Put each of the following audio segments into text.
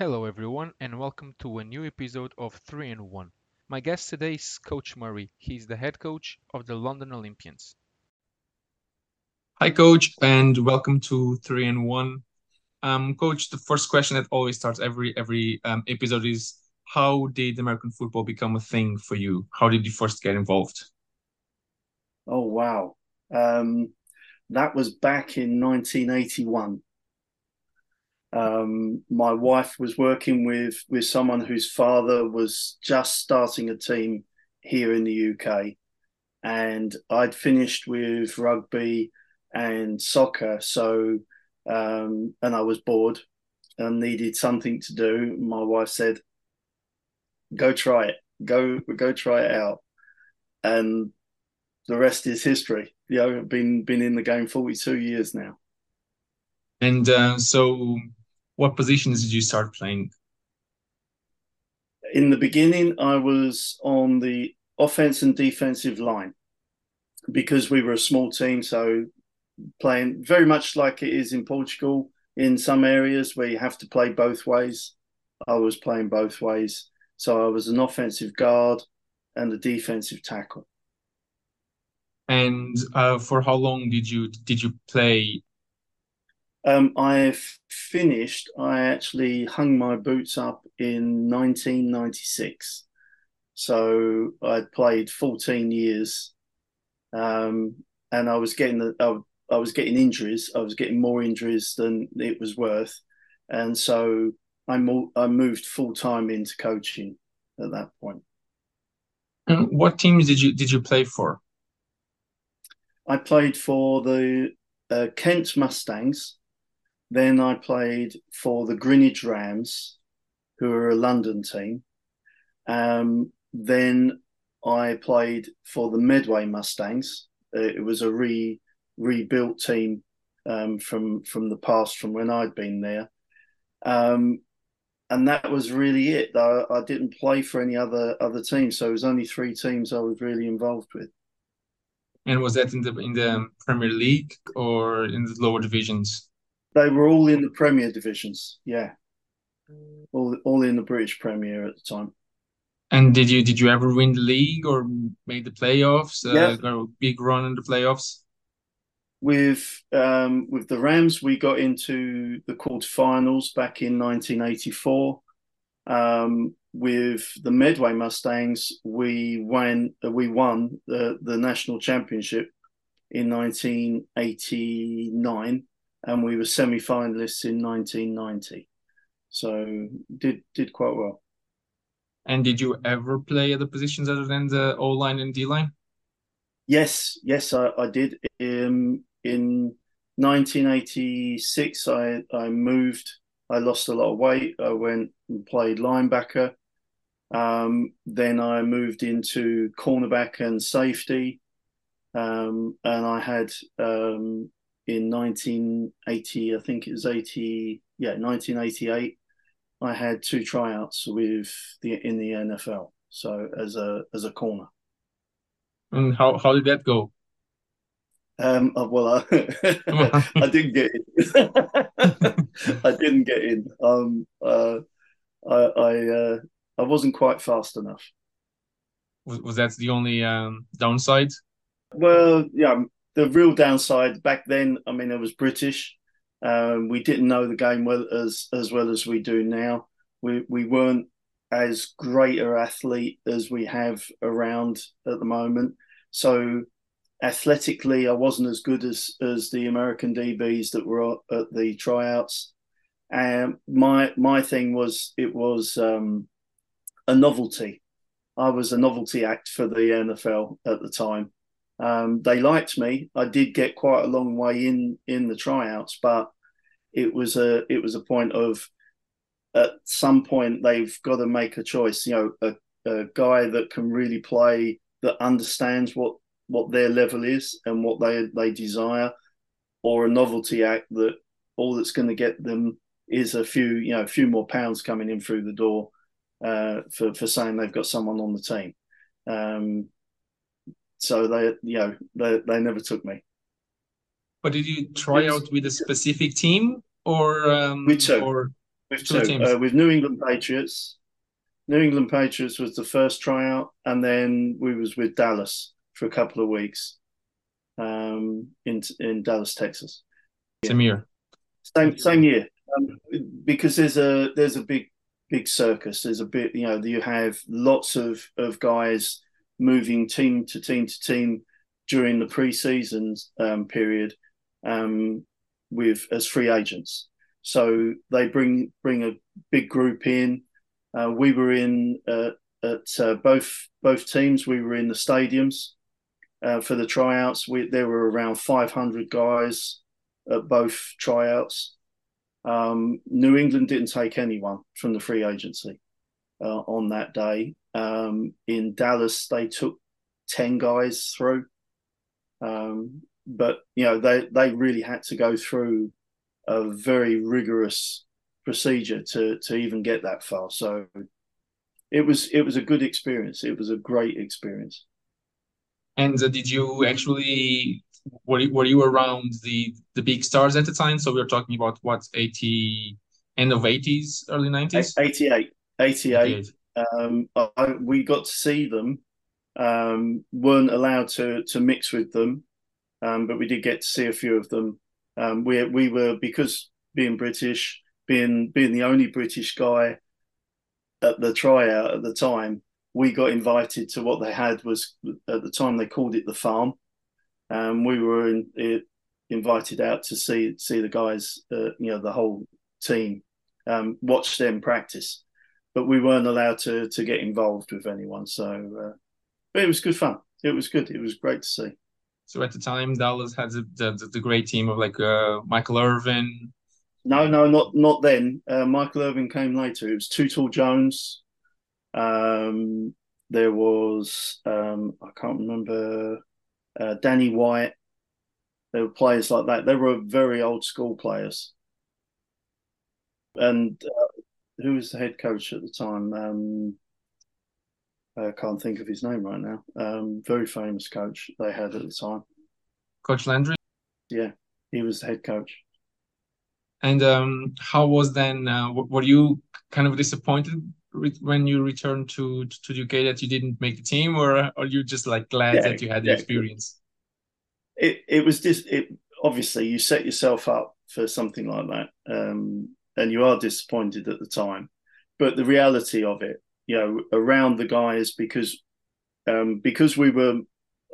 Hello, everyone, and welcome to a new episode of 3 in 1. My guest today is Coach Murray. He's the head coach of the London Olympians. Hi, Coach, and welcome to 3 in 1. Um, Coach, the first question that always starts every every um, episode is How did American football become a thing for you? How did you first get involved? Oh, wow. Um, that was back in 1981 um, my wife was working with with someone whose father was just starting a team here in the UK, and I'd finished with rugby and soccer, so um, and I was bored and needed something to do. My wife said, "Go try it. Go go try it out," and the rest is history. You know, been been in the game forty two years now. And uh, so, what positions did you start playing? In the beginning, I was on the offense and defensive line because we were a small team. So, playing very much like it is in Portugal in some areas where you have to play both ways. I was playing both ways. So, I was an offensive guard and a defensive tackle. And uh, for how long did you did you play um, I finished. I actually hung my boots up in 1996. So I'd played 14 years, um, and I was getting the, I, I was getting injuries. I was getting more injuries than it was worth, and so I, mo- I moved full time into coaching at that point. And what teams did you did you play for? I played for the uh, Kent Mustangs, then I played for the Greenwich Rams, who are a London team. Um, then I played for the Medway Mustangs. Uh, it was a re rebuilt team um, from from the past, from when I'd been there. Um, and that was really it. I, I, didn't play for any other other teams, so it was only three teams I was really involved with. And was that in the in the Premier League or in the lower divisions? They were all in the Premier divisions. Yeah, all all in the British Premier at the time. And did you did you ever win the league or make the playoffs? Uh, yeah. got a big run in the playoffs. With um, with the Rams, we got into the quarterfinals back in 1984. Um, with the Medway Mustangs, we won we won the the national championship in 1989 and we were semi-finalists in 1990. So did did quite well. And did you ever play other positions other than the O line and D line? Yes, yes, I, I did. Um, in 1986, I I moved. I lost a lot of weight. I went and played linebacker. Um, then I moved into cornerback and safety. Um, and I had um, in 1980, I think it was 80, yeah, 1988, I had two tryouts with the in the NFL. So as a as a corner. And how how did that go? Um, uh, well, I, I didn't get in. I didn't get in. Um, uh, I I, uh, I wasn't quite fast enough. Was, was that the only um, downside? Well, yeah, the real downside back then, I mean, it was British. Um, we didn't know the game well as as well as we do now. We we weren't as great a athlete as we have around at the moment. So athletically, I wasn't as good as as the American DBs that were at the tryouts. And my my thing was it was um, a novelty. I was a novelty act for the NFL at the time. Um, they liked me. I did get quite a long way in in the tryouts, but it was a it was a point of at some point they've got to make a choice. You know, a, a guy that can really play, that understands what what their level is and what they they desire, or a novelty act that all that's going to get them is a few you know a few more pounds coming in through the door uh, for for saying they've got someone on the team. Um, so they, you know, they, they never took me. But did you try out with a specific team or? Um, with two. Or with Two two, teams. uh, with New England Patriots. New England Patriots was the first tryout, and then we was with Dallas for a couple of weeks um, in in Dallas, Texas. Samir. Same same year, um, because there's a there's a big big circus. There's a bit you know you have lots of of guys moving team to team to team during the preseason um, period um, with as free agents. So they bring bring a big group in. Uh, we were in uh, at uh, both both teams. We were in the stadiums uh, for the tryouts. We, there were around 500 guys at both tryouts. Um, New England didn't take anyone from the free agency uh, on that day. Um, in Dallas, they took 10 guys through. Um, but, you know, they, they really had to go through a very rigorous procedure to, to even get that far. So it was it was a good experience. It was a great experience. And uh, did you actually were you, were you around the the big stars at the time? So we are talking about what 80 end of 80s, early 90s? 88. 88. 88. Um, I, we got to see them. Um, weren't allowed to to mix with them, um, but we did get to see a few of them. Um, we we were because being British, being being the only British guy at the tryout at the time, we got invited to what they had was at the time they called it the farm. Um, we were in, it, invited out to see see the guys, uh, you know, the whole team, um, watch them practice, but we weren't allowed to to get involved with anyone. So, uh, but it was good fun. It was good. It was great to see. So at the time, Dallas had the, the, the great team of like uh, Michael Irvin. No, no, not not then. Uh, Michael Irvin came later. It was Too Tall Jones. Um, there was um, I can't remember uh, Danny White. There were players like that. They were very old school players. And uh, who was the head coach at the time? Um, I can't think of his name right now. Um, very famous coach they had at the time. Coach Landry. Yeah, he was the head coach. And um, how was then? Uh, were you kind of disappointed when you returned to to the UK that you didn't make the team, or are you just like glad Yeah, that you had the yeah. experience? it it was just it obviously you set yourself up for something like that um, and you are disappointed at the time. But the reality of it you know around the guys because um, because we were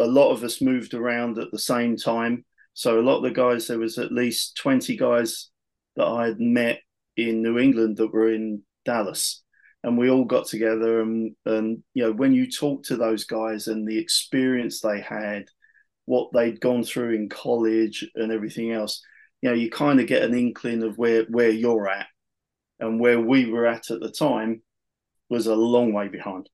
a lot of us moved around at the same time. So a lot of the guys there was at least 20 guys that i had met in new england that were in dallas. And we all got together and and you know when you talk to those guys and the experience they had what they'd gone through in college and everything else, you know, you kind of get an inkling of where where you're at, and where we were at at the time was a long way behind.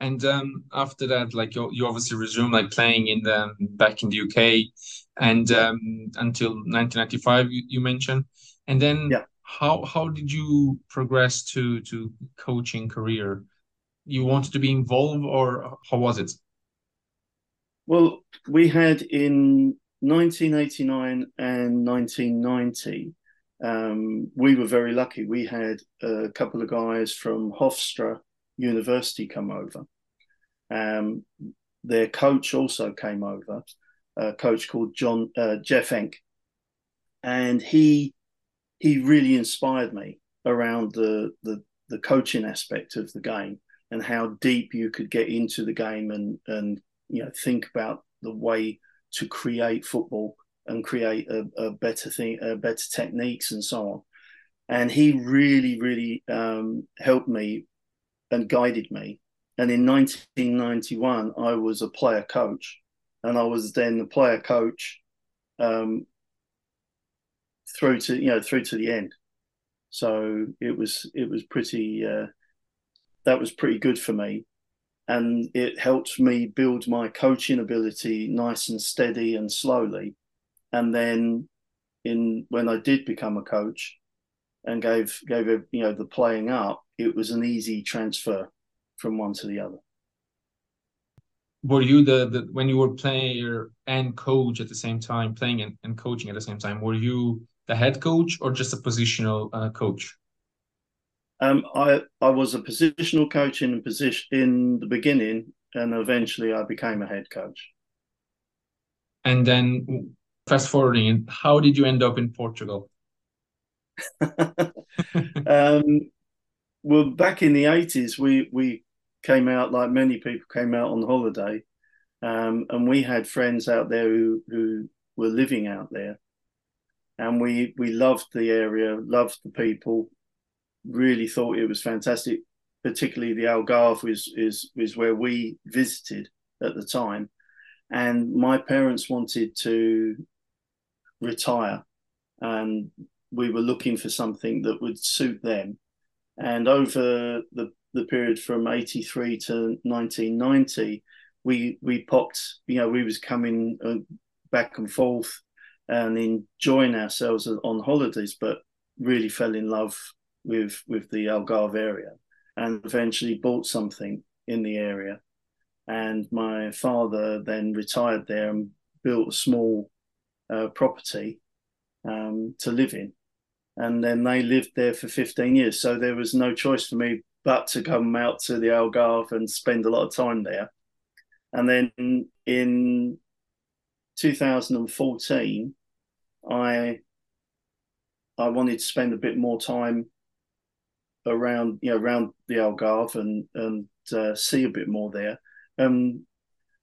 And um, after that, like you, you obviously resumed like playing in the back in the UK, and um, until 1995, you, you mentioned. And then Yeah. how how did you progress to to coaching career? You wanted to be involved, or how was it? Well, we had in 1989 and 1990, um, we were very lucky. We had a couple of guys from Hofstra University come over. Um, their coach also came over, a coach called John uh, Jeff Enck, and he he really inspired me around the, the the coaching aspect of the game and how deep you could get into the game and and you know think about the way to create football and create a, a better thing, better techniques and so on. And he really, really um, helped me and guided me. And in 1991, I was a player coach, and I was then the player coach um, through to you know through to the end. So it was it was pretty uh, that was pretty good for me and it helped me build my coaching ability nice and steady and slowly and then in when i did become a coach and gave gave it you know the playing up it was an easy transfer from one to the other Were you the, the when you were player and coach at the same time, playing and, and coaching at the same time? Were you the head coach or just a positional uh, coach? Um, I I was a positional coach in position in the beginning, and eventually I became a head coach. And then fast forwarding, how did you end up in Portugal? um, well, back in the eighties, we we came out like many people came out on holiday, um, and we had friends out there who who were living out there, and we we loved the area, loved the people, really thought it was fantastic. Particularly the Algarve is is is where we visited at the time, and my parents wanted to retire, and we were looking for something that would suit them. And over the the period from 83 to 1990 we we popped you know we was coming uh, back and forth and enjoying ourselves on holidays but really fell in love with with the algarve area and eventually bought something in the area. And my father then retired there and built a small uh, property um, to live in. And then they lived there for 15 years. So there was no choice for me but to come out to the Algarve and spend a lot of time there. And then in 2014, I I wanted to spend a bit more time around you know around the Algarve and and uh, see a bit more there. Um,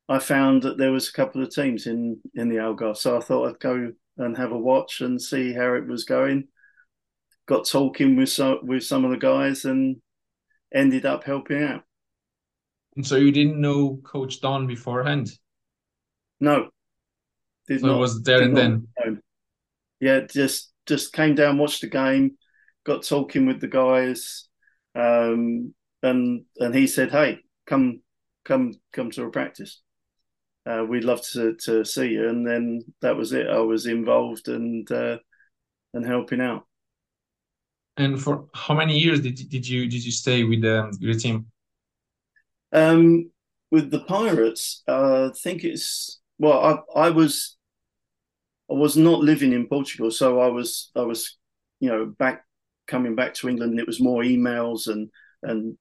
I found that there was a couple of teams in in the Algarve, so I thought I'd go and have a watch and see how it was going. Got talking with some with some of the guys, and ended up helping out. And so you didn't know Coach Don beforehand? No. Did so not, it was there and then. Know. Yeah, just just came down, watched the game, got talking with the guys, um, and and he said, "Hey, come come come to a practice. Uh, we'd love to to see you." And then that was it. I was involved and uh, and helping out. And for how many years did did you did you stay with um, your team? Um, with the Pirates, uh, I think it's well. I I was I was not living in Portugal, so I was I was you know back coming back to England. It was more emails and and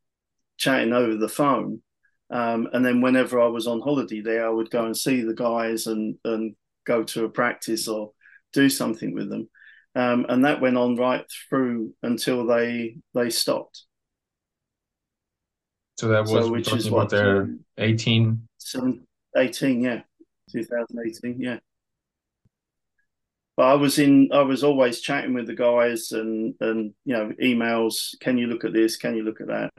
chatting over the phone. Um, and then whenever I was on holiday there, I would go and see the guys and and go to a practice or do something with them um, and that went on right through until they they stopped. So that was so, which is what they're 18? 18, yeah, 2018, yeah. But I was in. I was always chatting with the guys and and you know emails. Can you look at this? Can you look at that?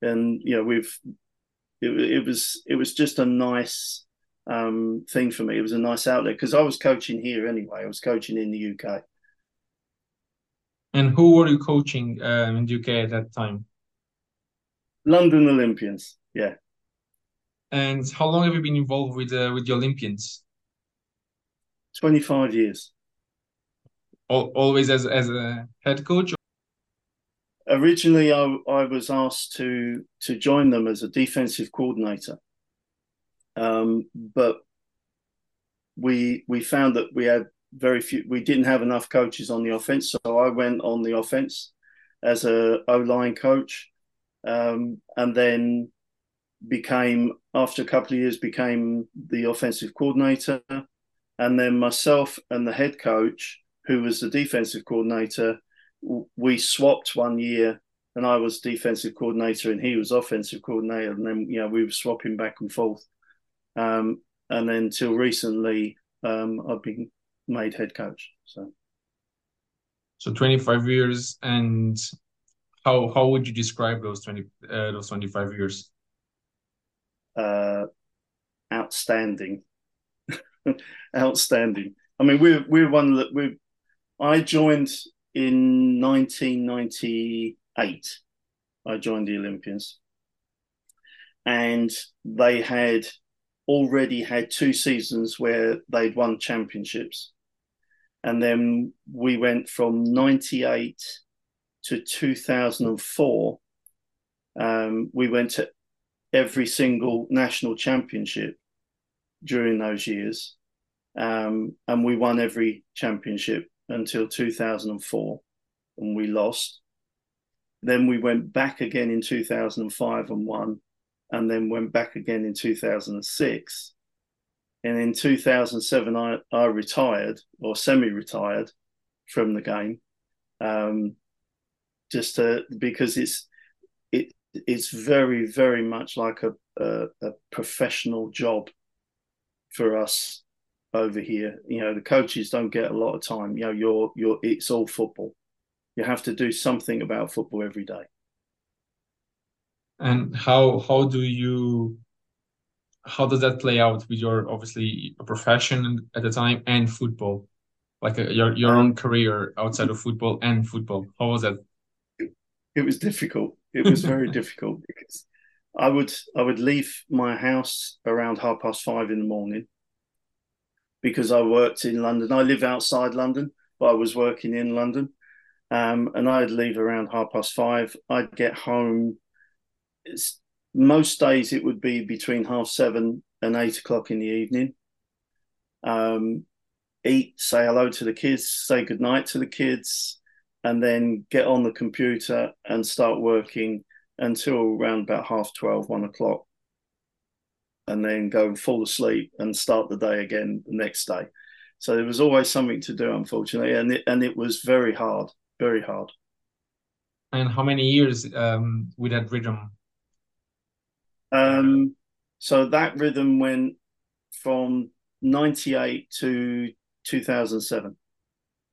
And you know we've. It, it was it was just a nice um, thing for me. It was a nice outlet because I was coaching here anyway. I was coaching in the UK. And who were you coaching um, in the UK at that time? London Olympians. Yeah. And how long have you been involved with uh, with the Olympians? Twenty five years. always as as a head coach. Originally, I, I was asked to to join them as a defensive coordinator um, but we we found that we had very few. We didn't have enough coaches on the offense, so I went on the offense as a O line coach, um, and then became after a couple of years became the offensive coordinator, and then myself and the head coach, who was the defensive coordinator, we swapped one year and I was defensive coordinator and he was offensive coordinator, and then you know we were swapping back and forth. Um, and then till recently, um, I've been made head coach. So, so 25 years, and how how would you describe those 20 uh, those 25 years? Uh, outstanding, outstanding. I mean, we're we're one that we. I joined in 1998. I joined the Olympians, and they had already had two seasons where they'd won championships. And then we went from 98 to 2004. Um, we went to every single national championship during those years. Um, and we won every championship until 2004 and we lost. then we went back again in 2005 and won, and then went back again in 2006. And in 2007, I, I retired or semi retired from the game. Um, just to, because it's it it's very very much like a, a, a professional job for us over here. You know, the coaches don't get a lot of time. You know, you're you're it's all football. You have to do something about football every day. And how how do you how does that play out with your obviously a profession at the time and football, like a, your your own career outside of football and football? How was that? It, it was difficult. It was very difficult because I would I would leave my house around half past five in the morning because I worked in London. I live outside London, but I was working in London. Um, and I'd leave around half past five. I'd get home. It's, most days it would be between half seven and eight o'clock in the evening. Um, eat, say hello to the kids, say goodnight to the kids, and then get on the computer and start working until around about half 12, one o'clock and then go and fall asleep and start the day again the next day. So there was always something to do, unfortunately, and it, and it was very hard, very hard. And how many years um, with that rhythm? Um, so that rhythm went from '98 to 2007.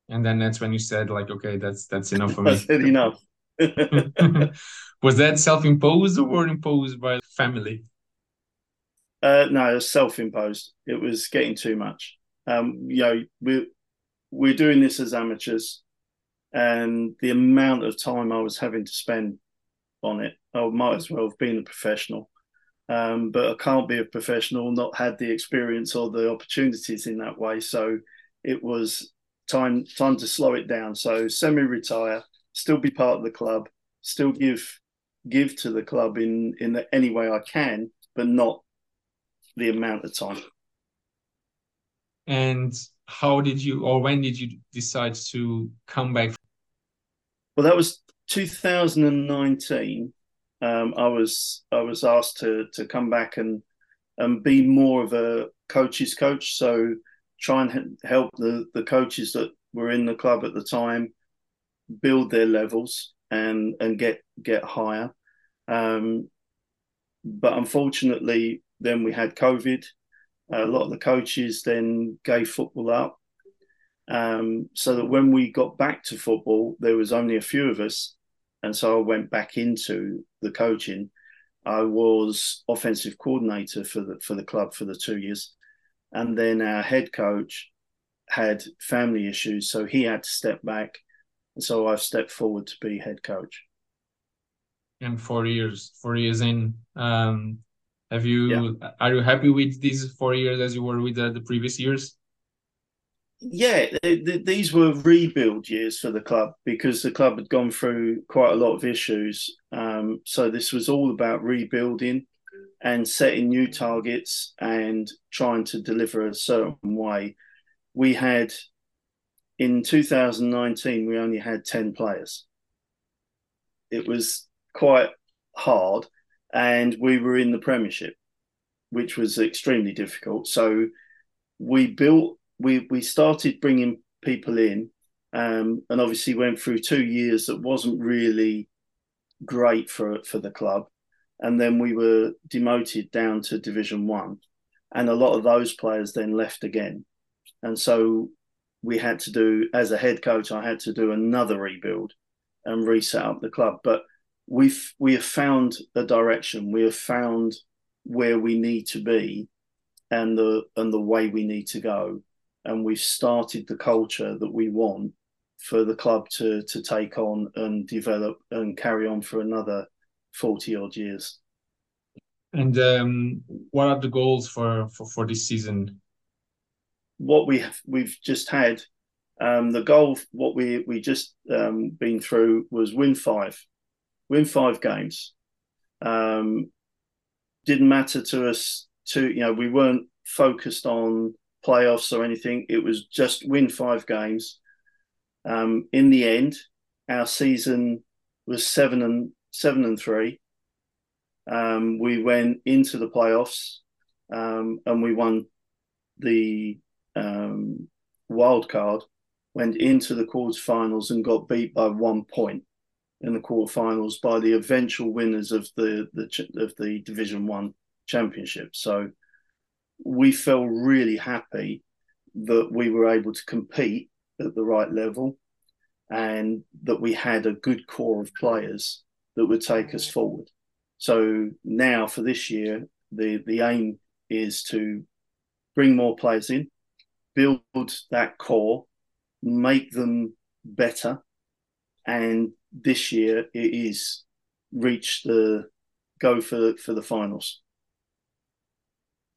And then that's when you said, like, okay, that's that's enough for me. That's enough. was that self-imposed or imposed by family? Uh, no, it was self-imposed. It was getting too much. Um, you know, we're we're doing this as amateurs, and the amount of time I was having to spend on it, I might as well have been a professional. Um, but I can't be a professional, not had the experience or the opportunities in that way. So it was time time to slow it down. So semi-retire, still be part of the club, still give give to the club in in the, any way I can, but not the amount of time. And how did you, or when did you decide to come back? Well, that was 2019. Um, I was I was asked to to come back and and be more of a coach's coach. So try and help the the coaches that were in the club at the time build their levels and and get get higher. Um, but unfortunately, then we had COVID. a lot of the coaches then gave football up. Um, so that when we got back to football, there was only a few of us. And so I went back into the coaching. I was offensive coordinator for the for the club for the two years. And then our head coach had family issues, so he had to step back. And so I've stepped forward to be head coach. And four years, four years in, um, have you yeah. are you happy with these four years as you were with the, the previous years? Yeah, these were rebuild years for the club because the club had gone through quite a lot of issues. Um, so this was all about rebuilding and setting new targets and trying to deliver a certain way. We had in 2019 we only had 10 players. It was quite hard and we were in the Premiership, which was extremely difficult. So we built, we we started bringing people in, um, and obviously went through two years that wasn't really great for for the club, and then we were demoted down to Division One, and a lot of those players then left again, and so we had to do as a head coach, I had to do another rebuild and reset up the club, but we've we have found a direction. We have found where we need to be, and the and the way we need to go, and we've started the culture that we want for the club to to take on and develop and carry on for another forty odd years. And um, what are the goals for, for, for this season? What we have, we've just had, um, the goal, what we we just um, been through was win five win five games. Um, didn't matter to us to you know we weren't focused on playoffs or anything. It was just win five games. Um, in the end, our season was seven and seven and three. Um, we went into the playoffs um, and we won the um, wild card. Went into the quarterfinals and got beat by one point in the quarterfinals by the eventual winners of the, the of the Division One championship. So we felt really happy that we were able to compete at the right level and that we had a good core of players that would take us forward. So now for this year, the the aim is to bring more players in, build that core, make them better, and this year it is reach the go for for the finals.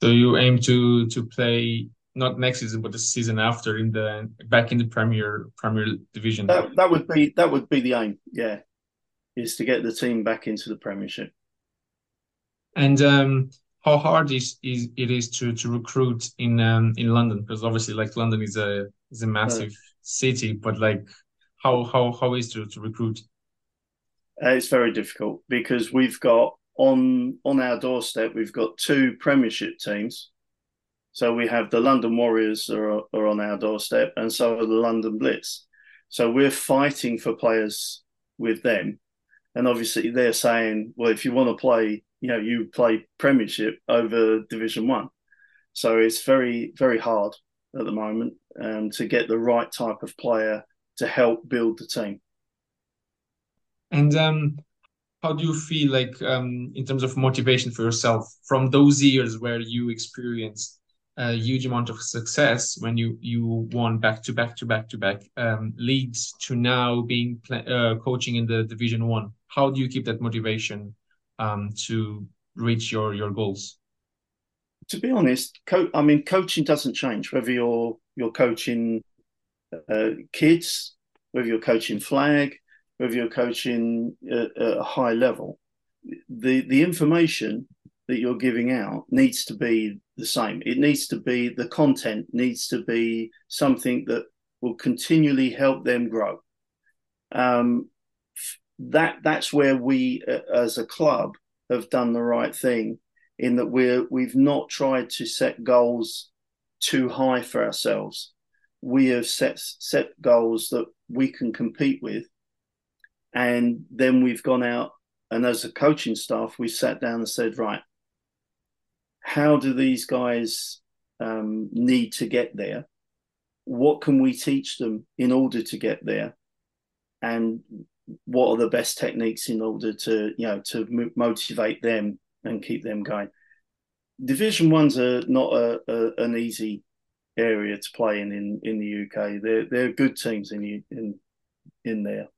So you aim to to play not next season but the season after in the back in the Premier Premier Division. That, that would be that would be the aim. Yeah, is to get the team back into the Premiership. And um, how hard is, is it is to to recruit in um, in London? Because obviously, like London is a is a massive city, but like how how how is to to recruit? Uh, it's very difficult because we've got on on our doorstep we've got two Premiership teams. So we have the London Warriors are, are on our doorstep, and so are the London Blitz. So we're fighting for players with them, and obviously they're saying, well, if you want to play, you know, you play Premiership over Division One. So it's very very hard at the moment um, to get the right type of player to help build the team. And um, how do you feel like um, in terms of motivation for yourself from those years where you experienced a huge amount of success when you you won back to back to back to back um, leagues to now being uh, coaching in the Division One? How do you keep that motivation um, to reach your your goals? To be honest, co- I mean, coaching doesn't change whether you're you're coaching uh, kids, whether you're coaching flag, whether you're coaching at, at a high level. The the information that you're giving out needs to be the same. It needs to be the content needs to be something that will continually help them grow. Um, that that's where we, uh, as a club, have done the right thing in that we're we've not tried to set goals too high for ourselves. We have set set goals that we can compete with, and then we've gone out and as a coaching staff, we sat down and said, right, how do these guys um, need to get there? What can we teach them in order to get there? And what are the best techniques in order to, you know, to motivate them and keep them going? Division one's are not a, a, an easy area to play in in, in the UK. They're they're good teams in in in there,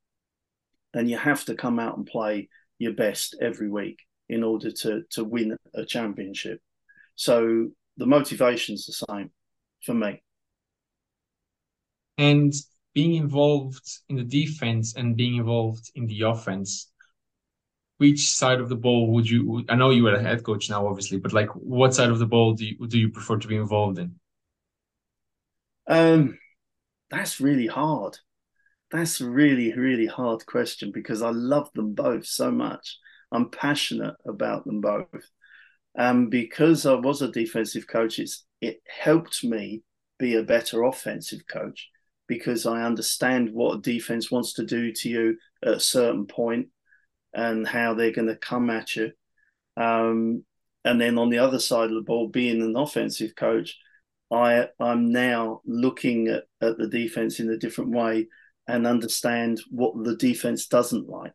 and you have to come out and play your best every week in order to to win a championship. So the motivation's the same for me. And being involved in the defense and being involved in the offense, which side of the ball would you? I know you are a head coach now, obviously, but like, what side of the ball do you do you prefer to be involved in? Um, that's really hard. That's really, really hard question because I love them both so much. I'm passionate about them both. And um, because I was a defensive coach, it's it helped me be a better offensive coach because I understand what defense wants to do to you at a certain point and how they're going to come at you. Um, and then on the other side of the ball, being an offensive coach, I I'm now looking at, at the defense in a different way and understand what the defense doesn't like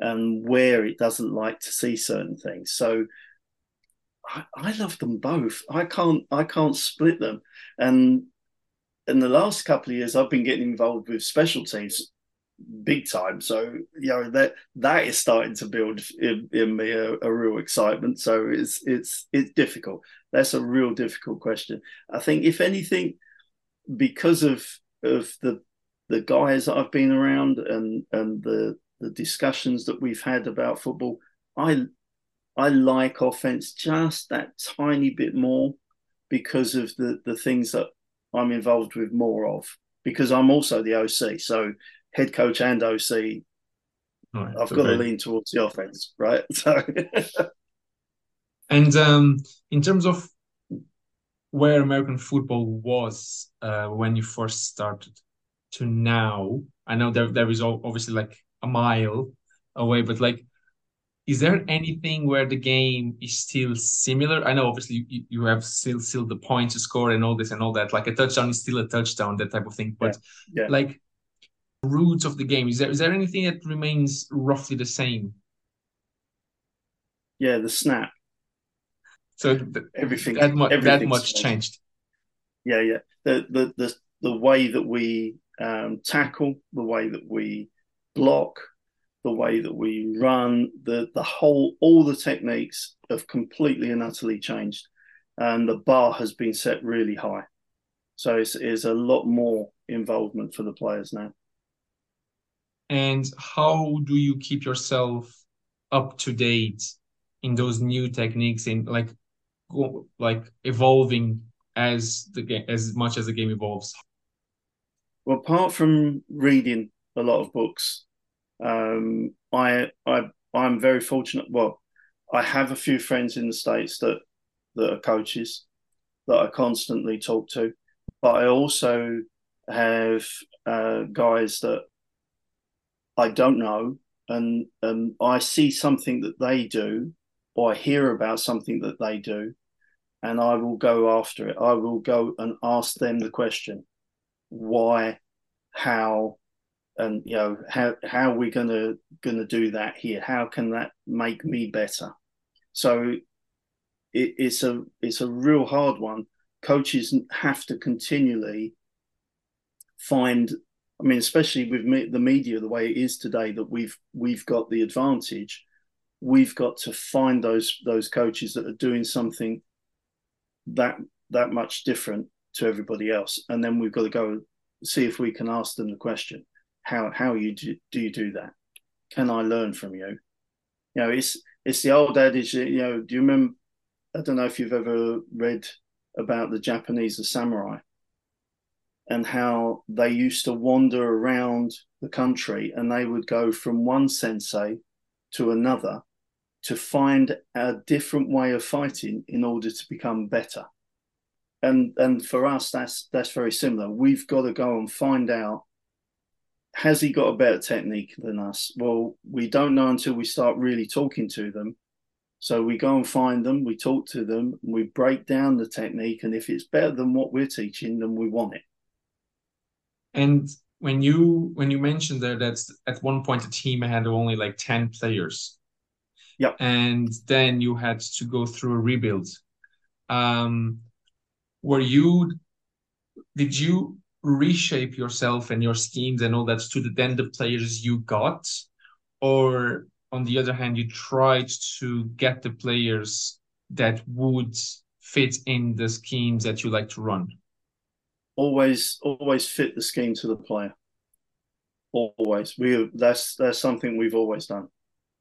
and where it doesn't like to see certain things. So I, I love them both. I can't I can't split them. And in the last couple of years, I've been getting involved with special teams big time. So you know that that is starting to build in, in me a, a, real excitement. So it's it's it's difficult. That's a real difficult question. I think if anything, because of of the the guys that I've been around and and the the discussions that we've had about football, I I like offense just that tiny bit more because of the the things that I'm involved with more of. Because I'm also the OC, so head coach and OC right, I've got to lean towards the offense, right? So, and um, in terms of where American football was uh, when you first started to now, I know there there is obviously like a mile away, but like is there anything where the game is still similar? I know obviously you, you have still still the points to score and all this and all that. Like a touchdown is still a touchdown, that type of thing. But yeah. Yeah. like roots of the game, is there is there anything that remains roughly the same? Yeah, the snap. So everything that, mu- that much changed. Yeah, yeah. The the the the way that we um, tackle, the way that we block, the way that we run, the the whole all the techniques have completely and utterly changed, and the bar has been set really high. So it's, it's a lot more involvement for the players now. And how do you keep yourself up to date in those new techniques in like like evolving as the game as much as the game evolves? Well, apart from reading a lot of books um, I I I'm very fortunate. Well, I have a few friends in the states that that are coaches that I constantly talk to, but I also have uh, guys that I don't know, and and I see something that they do, or I hear about something that they do, and I will go after it. I will go and ask them the question, why, how, and you know how how are we gonna gonna do that here? How can that make me better? So it, it's a it's a real hard one. Coaches have to continually find i mean especially with me, the media the way it is today that we've we've got the advantage we've got to find those those coaches that are doing something that that much different to everybody else. And then we've got to go see if we can ask them the question how how you do, do you do that? Can I learn from you? You know, it's it's the old adage. You know, do you remember? I don't know if you've ever read about the Japanese, the samurai, and how they used to wander around the country and they would go from one sensei to another to find a different way of fighting in order to become better. And and for us, that's that's very similar. We've got to go and find out has he got a better technique than us? Well, we don't know until we start really talking to them. So we go and find them, we talk to them, we break down the technique, and if it's better than what we're teaching, then we want it. And when you when you mentioned there that at one point the team had only like 10 players. Yep. And then you had to go through a rebuild. Um were you did you reshape yourself and your schemes and all that to the then the players you got? Or on the other hand you tried to get the players that would fit in the schemes that you like to run? Always always fit the scheme to the player. Always. We that's that's something we've always done.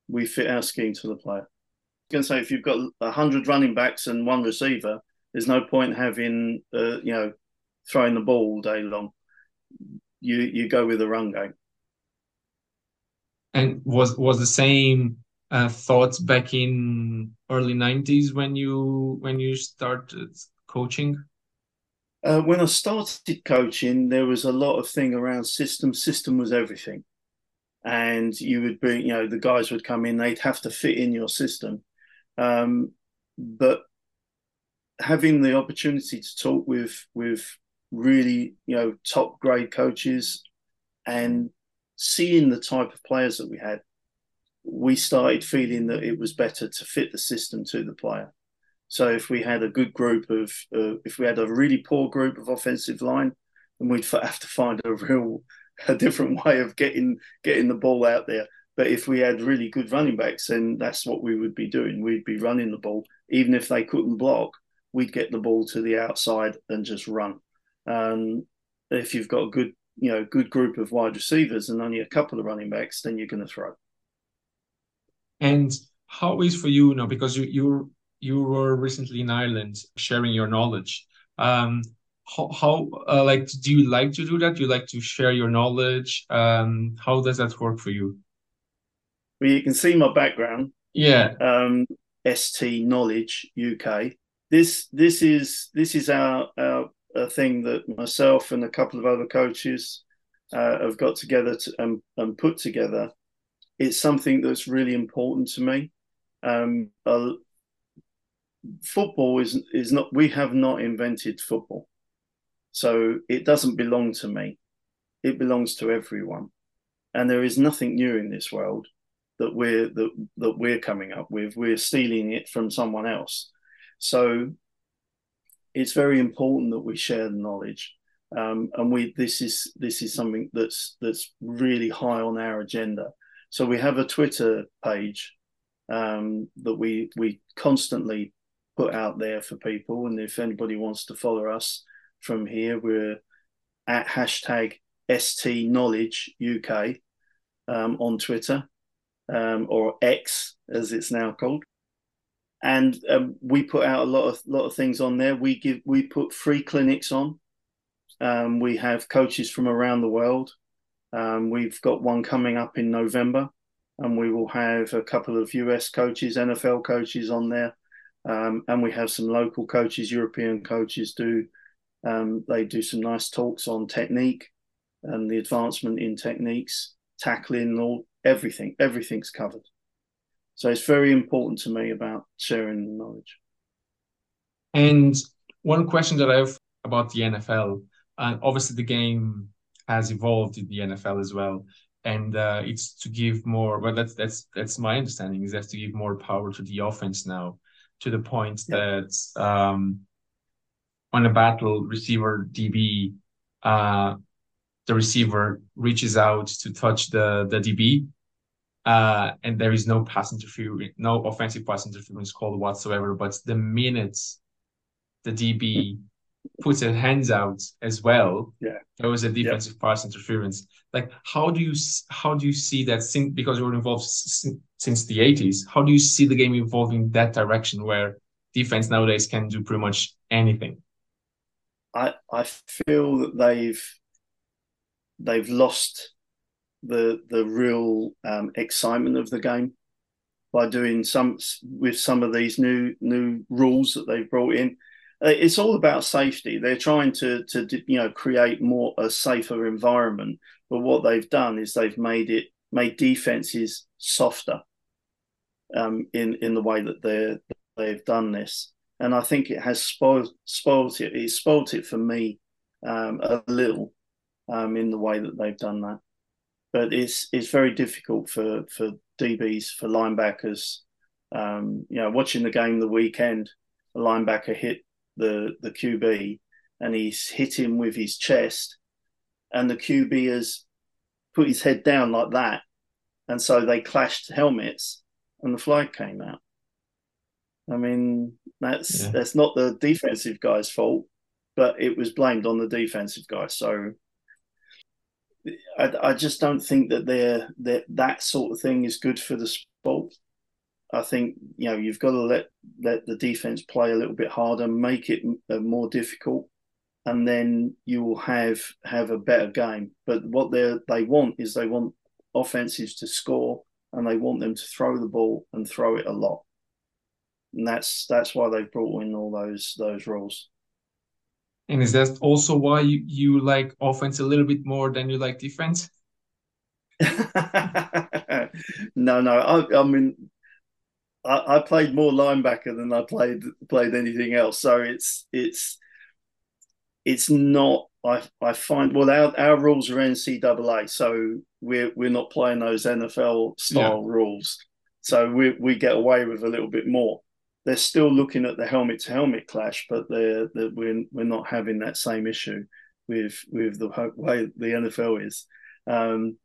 We fit our scheme to the player. I can say if you've got a hundred running backs and one receiver there's no point having uh, you know throwing the ball all day long. You you go with the run game. And was was the same uh, thoughts back in early '90s when you when you started coaching? Uh, when I started coaching, there was a lot of thing around system. System was everything, and you would be, you know, the guys would come in, they'd have to fit in your system. Um, but having the opportunity to talk with with really, you know, top grade coaches and seeing the type of players that we had, we started feeling that it was better to fit the system to the player. So if we had a good group of, uh, if we had a really poor group of offensive line, then we'd have to find a real, a different way of getting getting the ball out there. But if we had really good running backs, then that's what we would be doing. We'd be running the ball, even if they couldn't block. We'd get the ball to the outside and just run. Um, if you've got a good, you know, good group of wide receivers and only a couple of running backs, then you're going to throw. And how is for you, know, because you you you were recently in Ireland sharing your knowledge. Um, how, how uh, like do you like to do that? Do you like to share your knowledge? Um, how does that work for you? Well, you can see my background. Yeah. Um, ST Knowledge UK. This this is this is our, our a thing that myself and a couple of other coaches uh, have got together to, and, and put together. It's something that's really important to me. Um, uh, football is is not. We have not invented football, so it doesn't belong to me. It belongs to everyone, and there is nothing new in this world that we're that that we're coming up with. We're stealing it from someone else. So it's very important that we share the knowledge. Um, and we this is this is something that's that's really high on our agenda. So we have a Twitter page um, that we we constantly put out there for people, and if anybody wants to follow us from here, we're at hashtag ST Knowledge UK um, on Twitter um, or X as it's now called. And um, we put out a lot of lot of things on there. We give we put free clinics on. Um, we have coaches from around the world. Um, we've got one coming up in November, and we will have a couple of US coaches, NFL coaches on there, um, and we have some local coaches, European coaches do. Um, they do some nice talks on technique and the advancement in techniques, tackling all everything. Everything's covered. So it's very important to me about sharing knowledge. And one question that I have about the NFL, and obviously the game has evolved in the NFL as well, and uh, it's to give more. Well, that's that's that's my understanding is that's to give more power to the offense now, to the point that um, on a battle receiver DB, uh, the receiver reaches out to touch the the DB, uh, and there is no pass interference, no offensive pass interference called whatsoever. But the minute the DB puts his hands out as well, yeah, there was a defensive yeah. pass interference. Like, how do you how do you see that? Since, because you're involved since, since the '80s, how do you see the game evolving that direction where defense nowadays can do pretty much anything? I I feel that they've they've lost the the real um, excitement of the game by doing some with some of these new new rules that they've brought in. Uh, it's all about safety. They're trying to to you know create more a safer environment. But what they've done is they've made it made defenses softer um, in in the way that they they've done this. And I think it has spoiled spoiled it. It's spoiled it for me um, a little um, in the way that they've done that. But it's it's very difficult for for DBs for linebackers. Um, you know, watching the game the weekend, a linebacker hit the the QB and he's hit him with his chest, and the QB has put his head down like that, and so they clashed helmets, and the flag came out. I mean, that's yeah. that's not the defensive guy's fault, but it was blamed on the defensive guy. So I, I just don't think that they're that that sort of thing is good for the sport. I think you know you've got to let let the defense play a little bit harder, make it uh, more difficult, and then you will have have a better game. But what they they want is they want offenses to score, and they want them to throw the ball and throw it a lot. And that's that's why they've brought in all those those rules. And is that also why you, you like offense a little bit more than you like defense? no, no. I, I mean, I, I, played more linebacker than I played played anything else. So it's it's it's not. I I find well our, our rules are NCAA, so we're we're not playing those NFL style yeah. rules. So we we get away with a little bit more they're still looking at the helmet to helmet clash, but they're, they're, we're we're not having that same issue with with the way the NFL is. Um,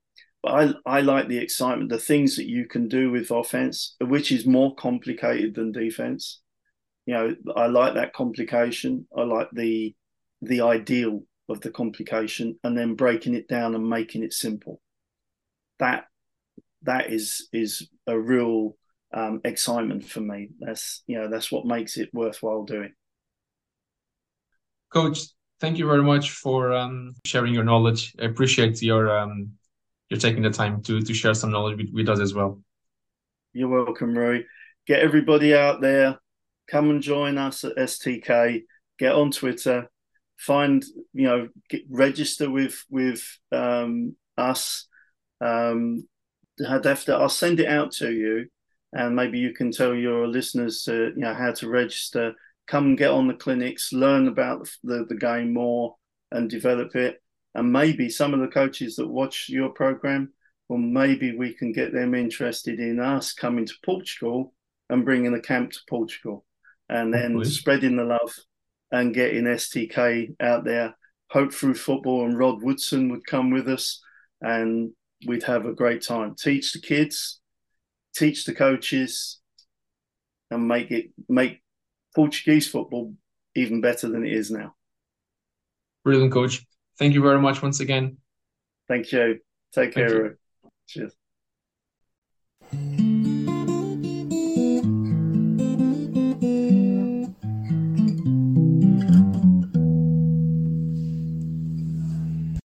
but I I like the excitement, the things that you can do with offense, which is more complicated than defense. You know, I like that complication. I like the the ideal of the complication, and then breaking it down and making it simple. That that is is a real um, excitement for me. That's you know that's what makes it worthwhile doing. Coach, thank you very much for um, sharing your knowledge. I appreciate your um, you're taking the time to to share some knowledge with, with us as well. You're welcome, Roy. Get everybody out there. Come and join us at STK. Get on Twitter. Find you know get, register with with um, us. Um, I'll send it out to you, and maybe you can tell your listeners to you know how to register. Come get on the clinics, learn about the, the game more, and develop it. And maybe some of the coaches that watch your program well, maybe we can get them interested in us coming to Portugal and bringing a camp to Portugal and then spreading the love and getting STK out there. Hope through football and Rod Woodson would come with us and we'd have a great time. Teach the kids, teach the coaches, and make it make Portuguese football even better than it is now. Brilliant, coach. Thank you very much once again. Thank you. Take care. Cheers.